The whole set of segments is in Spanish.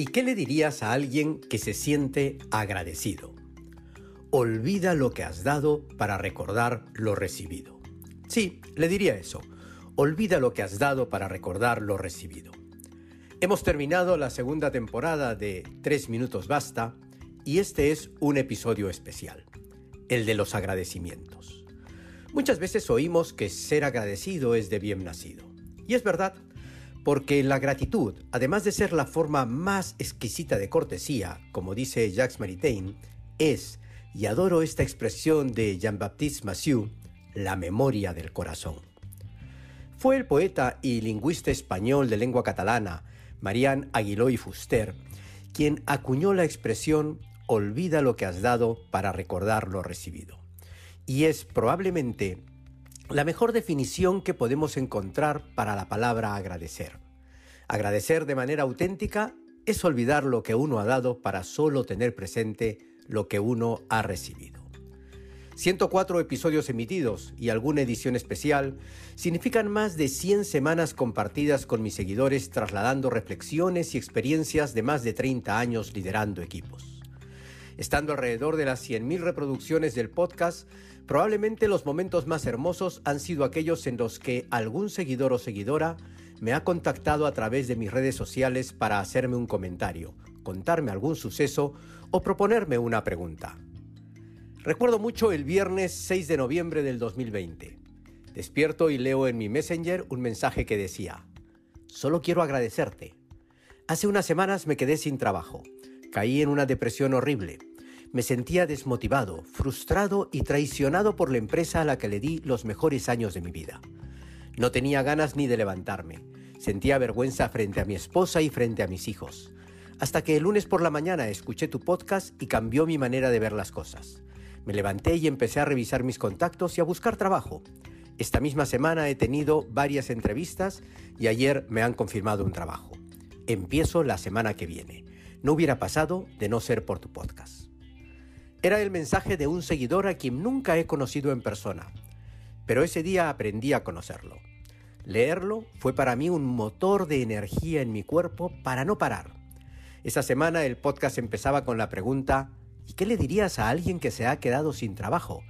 ¿Y qué le dirías a alguien que se siente agradecido? Olvida lo que has dado para recordar lo recibido. Sí, le diría eso. Olvida lo que has dado para recordar lo recibido. Hemos terminado la segunda temporada de Tres Minutos Basta y este es un episodio especial, el de los agradecimientos. Muchas veces oímos que ser agradecido es de bien nacido. Y es verdad, porque la gratitud, además de ser la forma más exquisita de cortesía, como dice Jacques Maritain, es, y adoro esta expresión de Jean-Baptiste Massieu, la memoria del corazón. Fue el poeta y lingüista español de lengua catalana, Marian Aguiló y Fuster, quien acuñó la expresión olvida lo que has dado para recordar lo recibido. Y es probablemente la mejor definición que podemos encontrar para la palabra agradecer. Agradecer de manera auténtica es olvidar lo que uno ha dado para solo tener presente lo que uno ha recibido. 104 episodios emitidos y alguna edición especial significan más de 100 semanas compartidas con mis seguidores trasladando reflexiones y experiencias de más de 30 años liderando equipos. Estando alrededor de las 100.000 reproducciones del podcast, probablemente los momentos más hermosos han sido aquellos en los que algún seguidor o seguidora me ha contactado a través de mis redes sociales para hacerme un comentario, contarme algún suceso o proponerme una pregunta. Recuerdo mucho el viernes 6 de noviembre del 2020. Despierto y leo en mi Messenger un mensaje que decía, Solo quiero agradecerte. Hace unas semanas me quedé sin trabajo. Caí en una depresión horrible. Me sentía desmotivado, frustrado y traicionado por la empresa a la que le di los mejores años de mi vida. No tenía ganas ni de levantarme. Sentía vergüenza frente a mi esposa y frente a mis hijos. Hasta que el lunes por la mañana escuché tu podcast y cambió mi manera de ver las cosas. Me levanté y empecé a revisar mis contactos y a buscar trabajo. Esta misma semana he tenido varias entrevistas y ayer me han confirmado un trabajo. Empiezo la semana que viene. No hubiera pasado de no ser por tu podcast. Era el mensaje de un seguidor a quien nunca he conocido en persona, pero ese día aprendí a conocerlo. Leerlo fue para mí un motor de energía en mi cuerpo para no parar. Esa semana el podcast empezaba con la pregunta ¿Y qué le dirías a alguien que se ha quedado sin trabajo?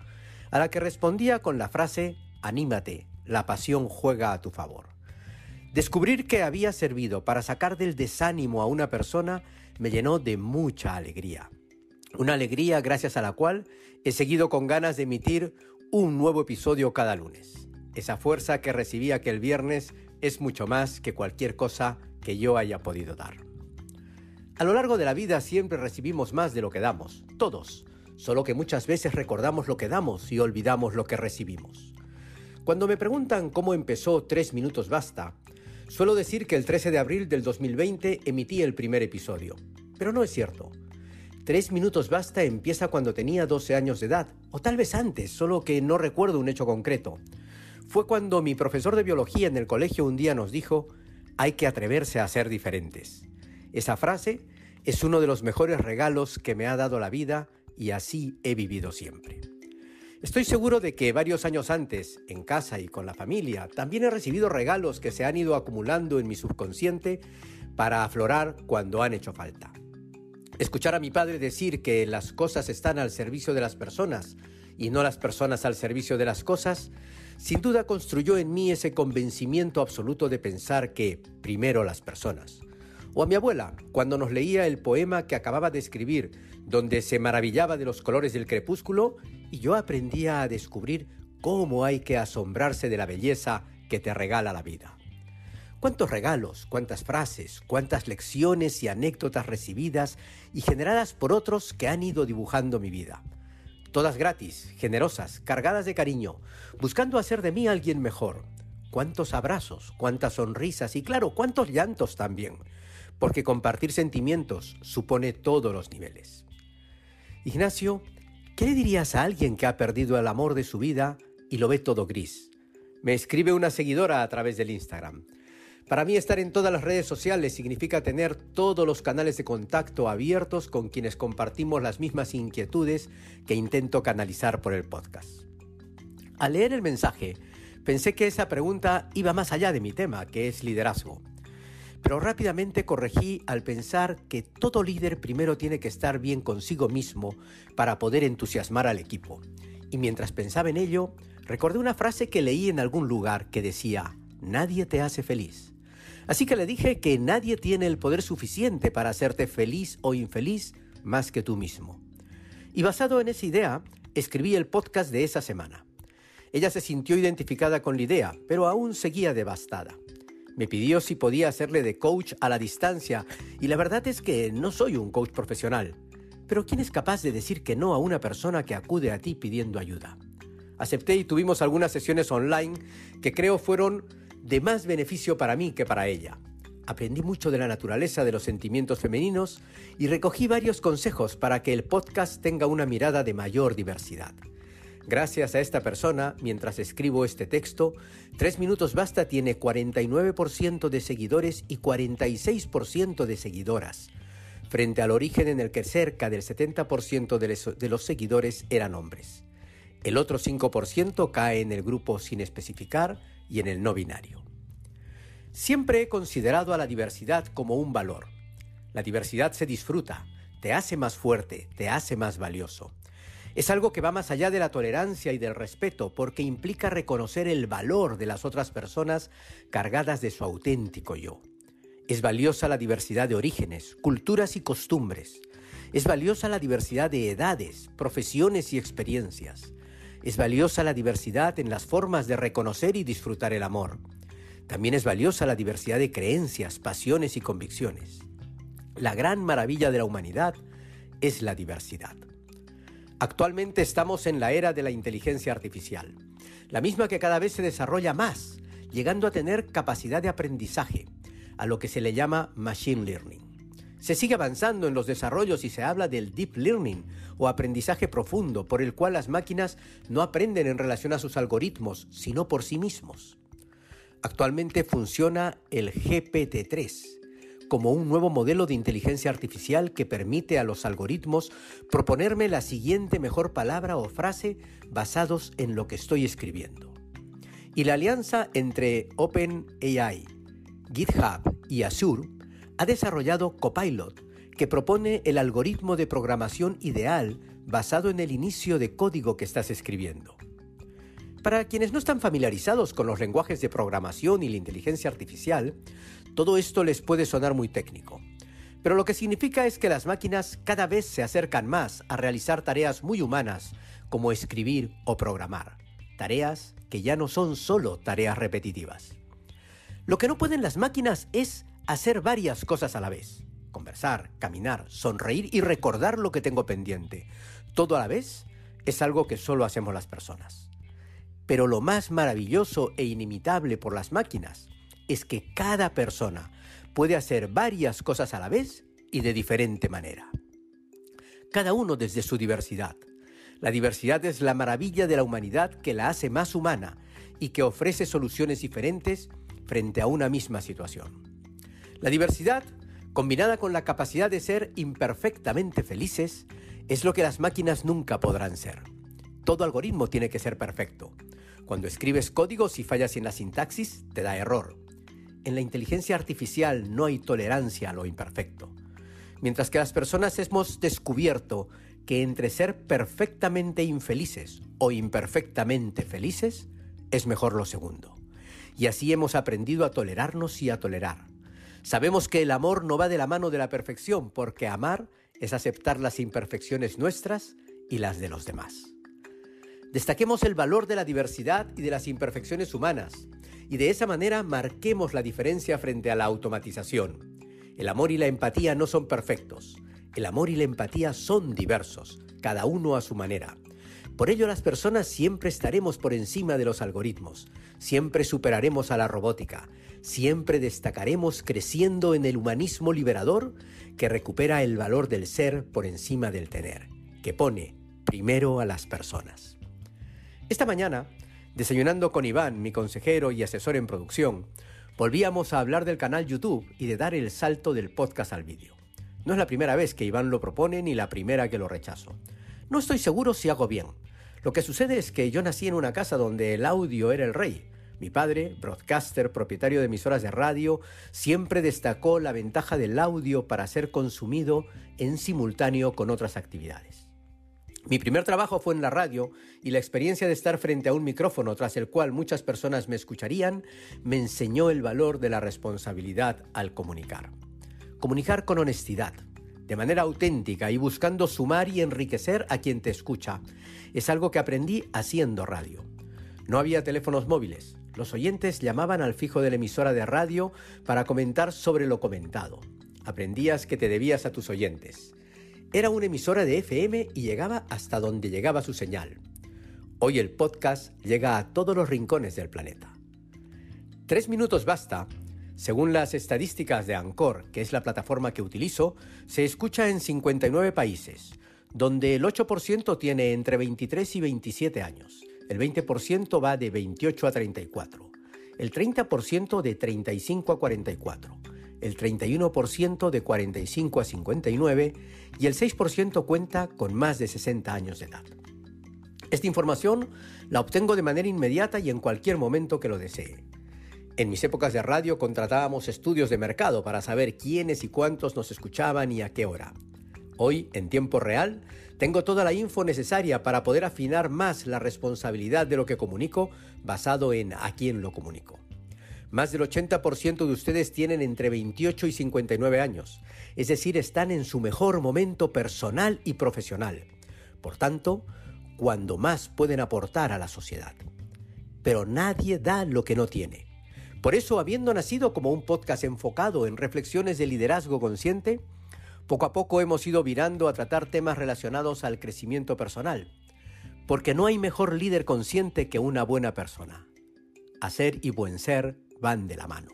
A la que respondía con la frase Anímate, la pasión juega a tu favor. Descubrir que había servido para sacar del desánimo a una persona me llenó de mucha alegría. Una alegría gracias a la cual he seguido con ganas de emitir un nuevo episodio cada lunes. Esa fuerza que recibí aquel viernes es mucho más que cualquier cosa que yo haya podido dar. A lo largo de la vida siempre recibimos más de lo que damos, todos, solo que muchas veces recordamos lo que damos y olvidamos lo que recibimos. Cuando me preguntan cómo empezó Tres Minutos Basta, suelo decir que el 13 de abril del 2020 emití el primer episodio, pero no es cierto. Tres minutos basta empieza cuando tenía 12 años de edad, o tal vez antes, solo que no recuerdo un hecho concreto. Fue cuando mi profesor de biología en el colegio un día nos dijo, hay que atreverse a ser diferentes. Esa frase es uno de los mejores regalos que me ha dado la vida y así he vivido siempre. Estoy seguro de que varios años antes, en casa y con la familia, también he recibido regalos que se han ido acumulando en mi subconsciente para aflorar cuando han hecho falta. Escuchar a mi padre decir que las cosas están al servicio de las personas y no las personas al servicio de las cosas, sin duda construyó en mí ese convencimiento absoluto de pensar que primero las personas. O a mi abuela, cuando nos leía el poema que acababa de escribir, donde se maravillaba de los colores del crepúsculo, y yo aprendía a descubrir cómo hay que asombrarse de la belleza que te regala la vida. Cuántos regalos, cuántas frases, cuántas lecciones y anécdotas recibidas y generadas por otros que han ido dibujando mi vida. Todas gratis, generosas, cargadas de cariño, buscando hacer de mí alguien mejor. Cuántos abrazos, cuántas sonrisas y claro, cuántos llantos también, porque compartir sentimientos supone todos los niveles. Ignacio, ¿qué le dirías a alguien que ha perdido el amor de su vida y lo ve todo gris? Me escribe una seguidora a través del Instagram. Para mí estar en todas las redes sociales significa tener todos los canales de contacto abiertos con quienes compartimos las mismas inquietudes que intento canalizar por el podcast. Al leer el mensaje, pensé que esa pregunta iba más allá de mi tema, que es liderazgo. pero rápidamente corregí al pensar que todo líder primero tiene que estar bien consigo mismo para poder entusiasmar al equipo. Y mientras pensaba en ello, recordé una frase que leí en algún lugar que decía, nadie te hace feliz. Así que le dije que nadie tiene el poder suficiente para hacerte feliz o infeliz más que tú mismo. Y basado en esa idea, escribí el podcast de esa semana. Ella se sintió identificada con la idea, pero aún seguía devastada. Me pidió si podía hacerle de coach a la distancia y la verdad es que no soy un coach profesional. Pero ¿quién es capaz de decir que no a una persona que acude a ti pidiendo ayuda? Acepté y tuvimos algunas sesiones online que creo fueron de más beneficio para mí que para ella. Aprendí mucho de la naturaleza de los sentimientos femeninos y recogí varios consejos para que el podcast tenga una mirada de mayor diversidad. Gracias a esta persona, mientras escribo este texto, 3 Minutos Basta tiene 49% de seguidores y 46% de seguidoras, frente al origen en el que cerca del 70% de los seguidores eran hombres. El otro 5% cae en el grupo sin especificar y en el no binario. Siempre he considerado a la diversidad como un valor. La diversidad se disfruta, te hace más fuerte, te hace más valioso. Es algo que va más allá de la tolerancia y del respeto porque implica reconocer el valor de las otras personas cargadas de su auténtico yo. Es valiosa la diversidad de orígenes, culturas y costumbres. Es valiosa la diversidad de edades, profesiones y experiencias. Es valiosa la diversidad en las formas de reconocer y disfrutar el amor. También es valiosa la diversidad de creencias, pasiones y convicciones. La gran maravilla de la humanidad es la diversidad. Actualmente estamos en la era de la inteligencia artificial, la misma que cada vez se desarrolla más, llegando a tener capacidad de aprendizaje, a lo que se le llama machine learning. Se sigue avanzando en los desarrollos y se habla del deep learning o aprendizaje profundo, por el cual las máquinas no aprenden en relación a sus algoritmos, sino por sí mismos. Actualmente funciona el GPT-3, como un nuevo modelo de inteligencia artificial que permite a los algoritmos proponerme la siguiente mejor palabra o frase basados en lo que estoy escribiendo. Y la alianza entre OpenAI, GitHub y Azure ha desarrollado Copilot, que propone el algoritmo de programación ideal basado en el inicio de código que estás escribiendo. Para quienes no están familiarizados con los lenguajes de programación y la inteligencia artificial, todo esto les puede sonar muy técnico. Pero lo que significa es que las máquinas cada vez se acercan más a realizar tareas muy humanas como escribir o programar. Tareas que ya no son solo tareas repetitivas. Lo que no pueden las máquinas es hacer varias cosas a la vez. Conversar, caminar, sonreír y recordar lo que tengo pendiente. Todo a la vez es algo que solo hacemos las personas. Pero lo más maravilloso e inimitable por las máquinas es que cada persona puede hacer varias cosas a la vez y de diferente manera. Cada uno desde su diversidad. La diversidad es la maravilla de la humanidad que la hace más humana y que ofrece soluciones diferentes frente a una misma situación. La diversidad, combinada con la capacidad de ser imperfectamente felices, es lo que las máquinas nunca podrán ser. Todo algoritmo tiene que ser perfecto. Cuando escribes códigos y fallas en la sintaxis, te da error. En la inteligencia artificial no hay tolerancia a lo imperfecto. Mientras que las personas hemos descubierto que entre ser perfectamente infelices o imperfectamente felices, es mejor lo segundo. Y así hemos aprendido a tolerarnos y a tolerar. Sabemos que el amor no va de la mano de la perfección, porque amar es aceptar las imperfecciones nuestras y las de los demás. Destaquemos el valor de la diversidad y de las imperfecciones humanas, y de esa manera marquemos la diferencia frente a la automatización. El amor y la empatía no son perfectos, el amor y la empatía son diversos, cada uno a su manera. Por ello las personas siempre estaremos por encima de los algoritmos, siempre superaremos a la robótica, siempre destacaremos creciendo en el humanismo liberador que recupera el valor del ser por encima del tener, que pone primero a las personas. Esta mañana, desayunando con Iván, mi consejero y asesor en producción, volvíamos a hablar del canal YouTube y de dar el salto del podcast al vídeo. No es la primera vez que Iván lo propone ni la primera que lo rechazo. No estoy seguro si hago bien. Lo que sucede es que yo nací en una casa donde el audio era el rey, Mi padre, broadcaster, propietario de emisoras de radio, siempre destacó la ventaja del audio para ser consumido en simultáneo con otras actividades. Mi primer trabajo fue en la radio y la experiencia de estar frente a un micrófono tras el cual muchas personas me escucharían me enseñó el valor de la responsabilidad al comunicar. Comunicar con honestidad, de manera auténtica y buscando sumar y enriquecer a quien te escucha. Es algo que aprendí haciendo radio. No había teléfonos móviles, los oyentes llamaban al fijo de la emisora de radio para comentar sobre lo comentado. Aprendías que te debías a tus oyentes. Era una emisora de FM y llegaba hasta donde llegaba su señal. Hoy el podcast llega a todos los rincones del planeta. Tres minutos basta. Según las estadísticas de Anchor, que es la plataforma que utilizo, se escucha en 59 países, donde el 8% tiene entre 23 y 27 años el 20% va de 28 a 34, el 30% de 35 a 44, el 31% de 45 a 59 y el 6% cuenta con más de 60 años de edad. Esta información la obtengo de manera inmediata y en cualquier momento que lo desee. En mis épocas de radio contratábamos estudios de mercado para saber quiénes y cuántos nos escuchaban y a qué hora. Hoy, en tiempo real, tengo toda la info necesaria para poder afinar más la responsabilidad de lo que comunico basado en a quién lo comunico. Más del 80% de ustedes tienen entre 28 y 59 años, es decir, están en su mejor momento personal y profesional. Por tanto, cuando más pueden aportar a la sociedad. Pero nadie da lo que no tiene. Por eso, habiendo nacido como un podcast enfocado en reflexiones de liderazgo consciente, poco a poco hemos ido virando a tratar temas relacionados al crecimiento personal, porque no hay mejor líder consciente que una buena persona. Hacer y buen ser van de la mano.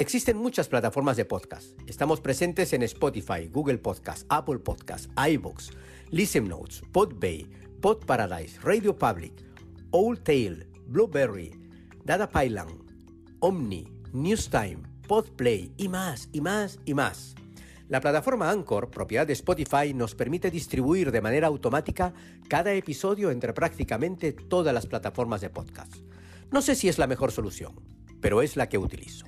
Existen muchas plataformas de podcast. Estamos presentes en Spotify, Google Podcast, Apple Podcast, iVoox, Listen Notes, Podbay, Pod Paradise, Radio Public, Old Tail, Blueberry, Data Pylon, Omni, Newstime, Podplay y más, y más, y más. La plataforma Anchor, propiedad de Spotify, nos permite distribuir de manera automática cada episodio entre prácticamente todas las plataformas de podcast. No sé si es la mejor solución, pero es la que utilizo.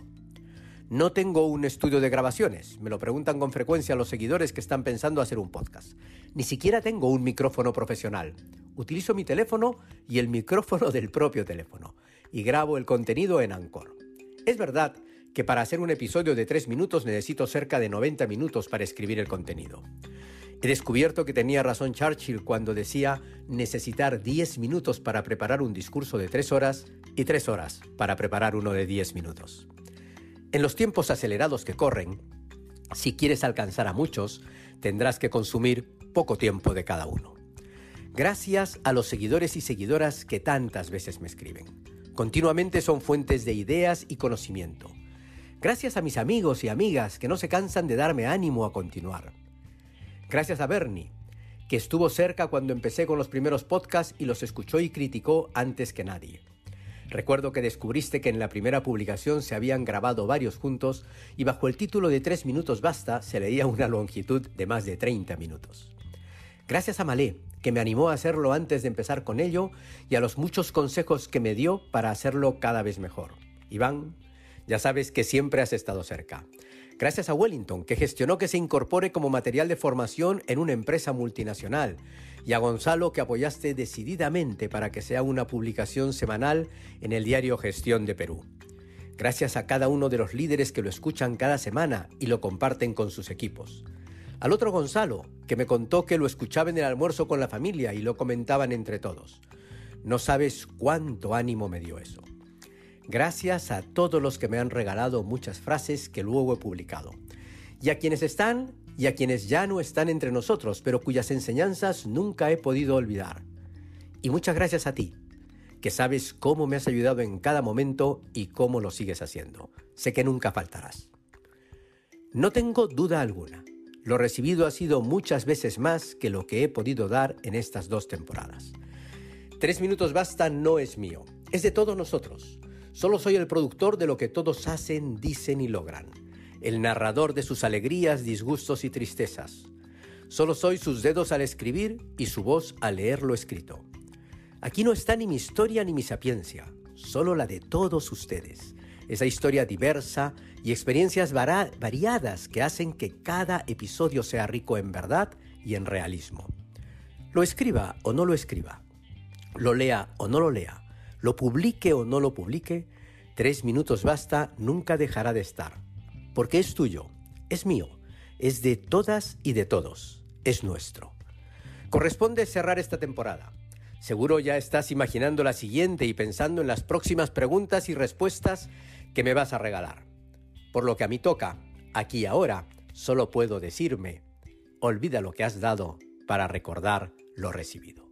No tengo un estudio de grabaciones, me lo preguntan con frecuencia los seguidores que están pensando hacer un podcast. Ni siquiera tengo un micrófono profesional. Utilizo mi teléfono y el micrófono del propio teléfono y grabo el contenido en Anchor. Es verdad que para hacer un episodio de 3 minutos necesito cerca de 90 minutos para escribir el contenido. He descubierto que tenía razón Churchill cuando decía necesitar 10 minutos para preparar un discurso de 3 horas y 3 horas para preparar uno de 10 minutos. En los tiempos acelerados que corren, si quieres alcanzar a muchos, tendrás que consumir poco tiempo de cada uno. Gracias a los seguidores y seguidoras que tantas veces me escriben. Continuamente son fuentes de ideas y conocimiento. Gracias a mis amigos y amigas que no se cansan de darme ánimo a continuar. Gracias a Bernie, que estuvo cerca cuando empecé con los primeros podcasts y los escuchó y criticó antes que nadie. Recuerdo que descubriste que en la primera publicación se habían grabado varios juntos y bajo el título de 3 minutos basta se leía una longitud de más de 30 minutos. Gracias a Malé, que me animó a hacerlo antes de empezar con ello y a los muchos consejos que me dio para hacerlo cada vez mejor. Iván, ya sabes que siempre has estado cerca. Gracias a Wellington, que gestionó que se incorpore como material de formación en una empresa multinacional, y a Gonzalo, que apoyaste decididamente para que sea una publicación semanal en el diario Gestión de Perú. Gracias a cada uno de los líderes que lo escuchan cada semana y lo comparten con sus equipos. Al otro Gonzalo, que me contó que lo escuchaba en el almuerzo con la familia y lo comentaban entre todos. No sabes cuánto ánimo me dio eso. Gracias a todos los que me han regalado muchas frases que luego he publicado. Y a quienes están y a quienes ya no están entre nosotros, pero cuyas enseñanzas nunca he podido olvidar. Y muchas gracias a ti, que sabes cómo me has ayudado en cada momento y cómo lo sigues haciendo. Sé que nunca faltarás. No tengo duda alguna. Lo recibido ha sido muchas veces más que lo que he podido dar en estas dos temporadas. Tres minutos basta no es mío, es de todos nosotros. Solo soy el productor de lo que todos hacen, dicen y logran, el narrador de sus alegrías, disgustos y tristezas. Solo soy sus dedos al escribir y su voz al leer lo escrito. Aquí no está ni mi historia ni mi sapiencia, solo la de todos ustedes. Esa historia diversa y experiencias variadas que hacen que cada episodio sea rico en verdad y en realismo. Lo escriba o no lo escriba, lo lea o no lo lea, lo publique o no lo publique, tres minutos basta nunca dejará de estar, porque es tuyo, es mío, es de todas y de todos, es nuestro. Corresponde cerrar esta temporada. Seguro ya estás imaginando la siguiente y pensando en las próximas preguntas y respuestas que me vas a regalar. Por lo que a mí toca, aquí ahora, solo puedo decirme, olvida lo que has dado para recordar lo recibido.